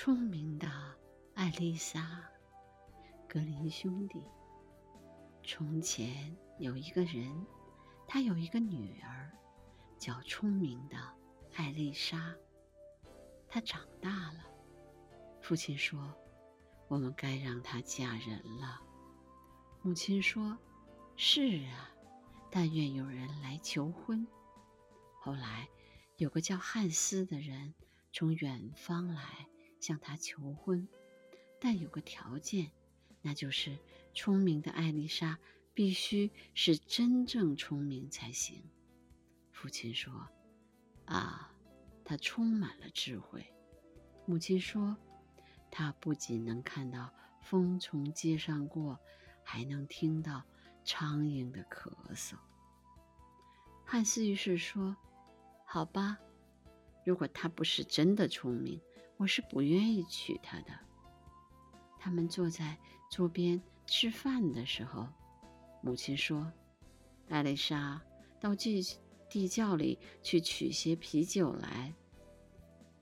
聪明的艾丽莎·格林兄弟。从前有一个人，他有一个女儿，叫聪明的艾丽莎。她长大了，父亲说：“我们该让她嫁人了。”母亲说：“是啊，但愿有人来求婚。”后来，有个叫汉斯的人从远方来。向他求婚，但有个条件，那就是聪明的艾丽莎必须是真正聪明才行。父亲说：“啊，她充满了智慧。”母亲说：“她不仅能看到风从街上过，还能听到苍蝇的咳嗽。”汉斯于是说：“好吧，如果她不是真的聪明。”我是不愿意娶她的。他们坐在桌边吃饭的时候，母亲说：“艾丽莎，到地地窖里去取些啤酒来。”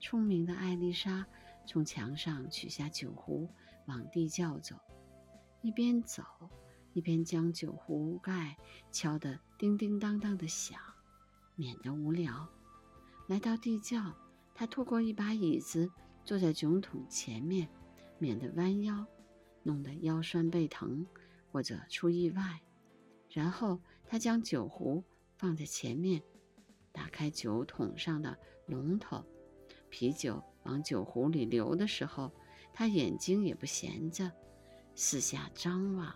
聪明的艾丽莎从墙上取下酒壶，往地窖走，一边走一边将酒壶盖敲得叮叮当当的响，免得无聊。来到地窖，她拖过一把椅子。坐在酒桶前面，免得弯腰，弄得腰酸背疼，或者出意外。然后他将酒壶放在前面，打开酒桶上的龙头，啤酒往酒壶里流的时候，他眼睛也不闲着，四下张望。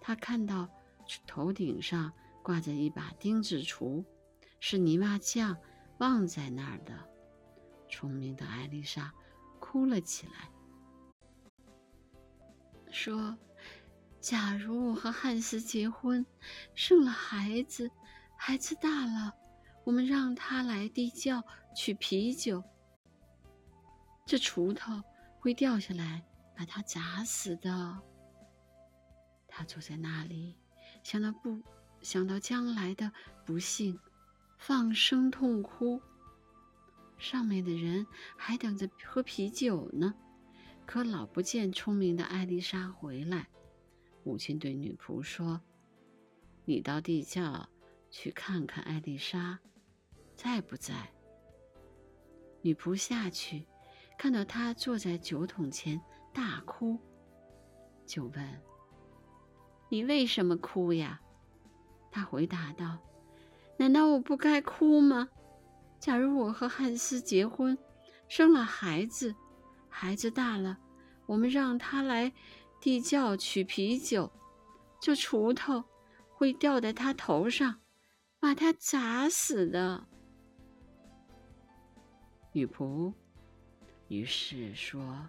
他看到头顶上挂着一把钉子锄，是泥瓦匠忘在那儿的。聪明的艾丽莎。哭了起来，说：“假如我和汉斯结婚，生了孩子，孩子大了，我们让他来地窖取啤酒，这锄头会掉下来，把他砸死的。”他坐在那里，想到不想到将来的不幸，放声痛哭。上面的人还等着喝啤酒呢，可老不见聪明的艾丽莎回来。母亲对女仆说：“你到地窖去看看艾丽莎，在不在？”女仆下去，看到她坐在酒桶前大哭，就问：“你为什么哭呀？”她回答道：“难道我不该哭吗？”假如我和汉斯结婚，生了孩子，孩子大了，我们让他来地窖取啤酒，这锄头会掉在他头上，把他砸死的。女仆于是说：“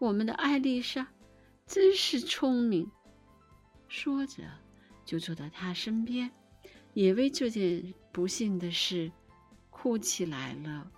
我们的艾丽莎真是聪明。”说着，就坐到他身边，也为这件不幸的事。哭起来了。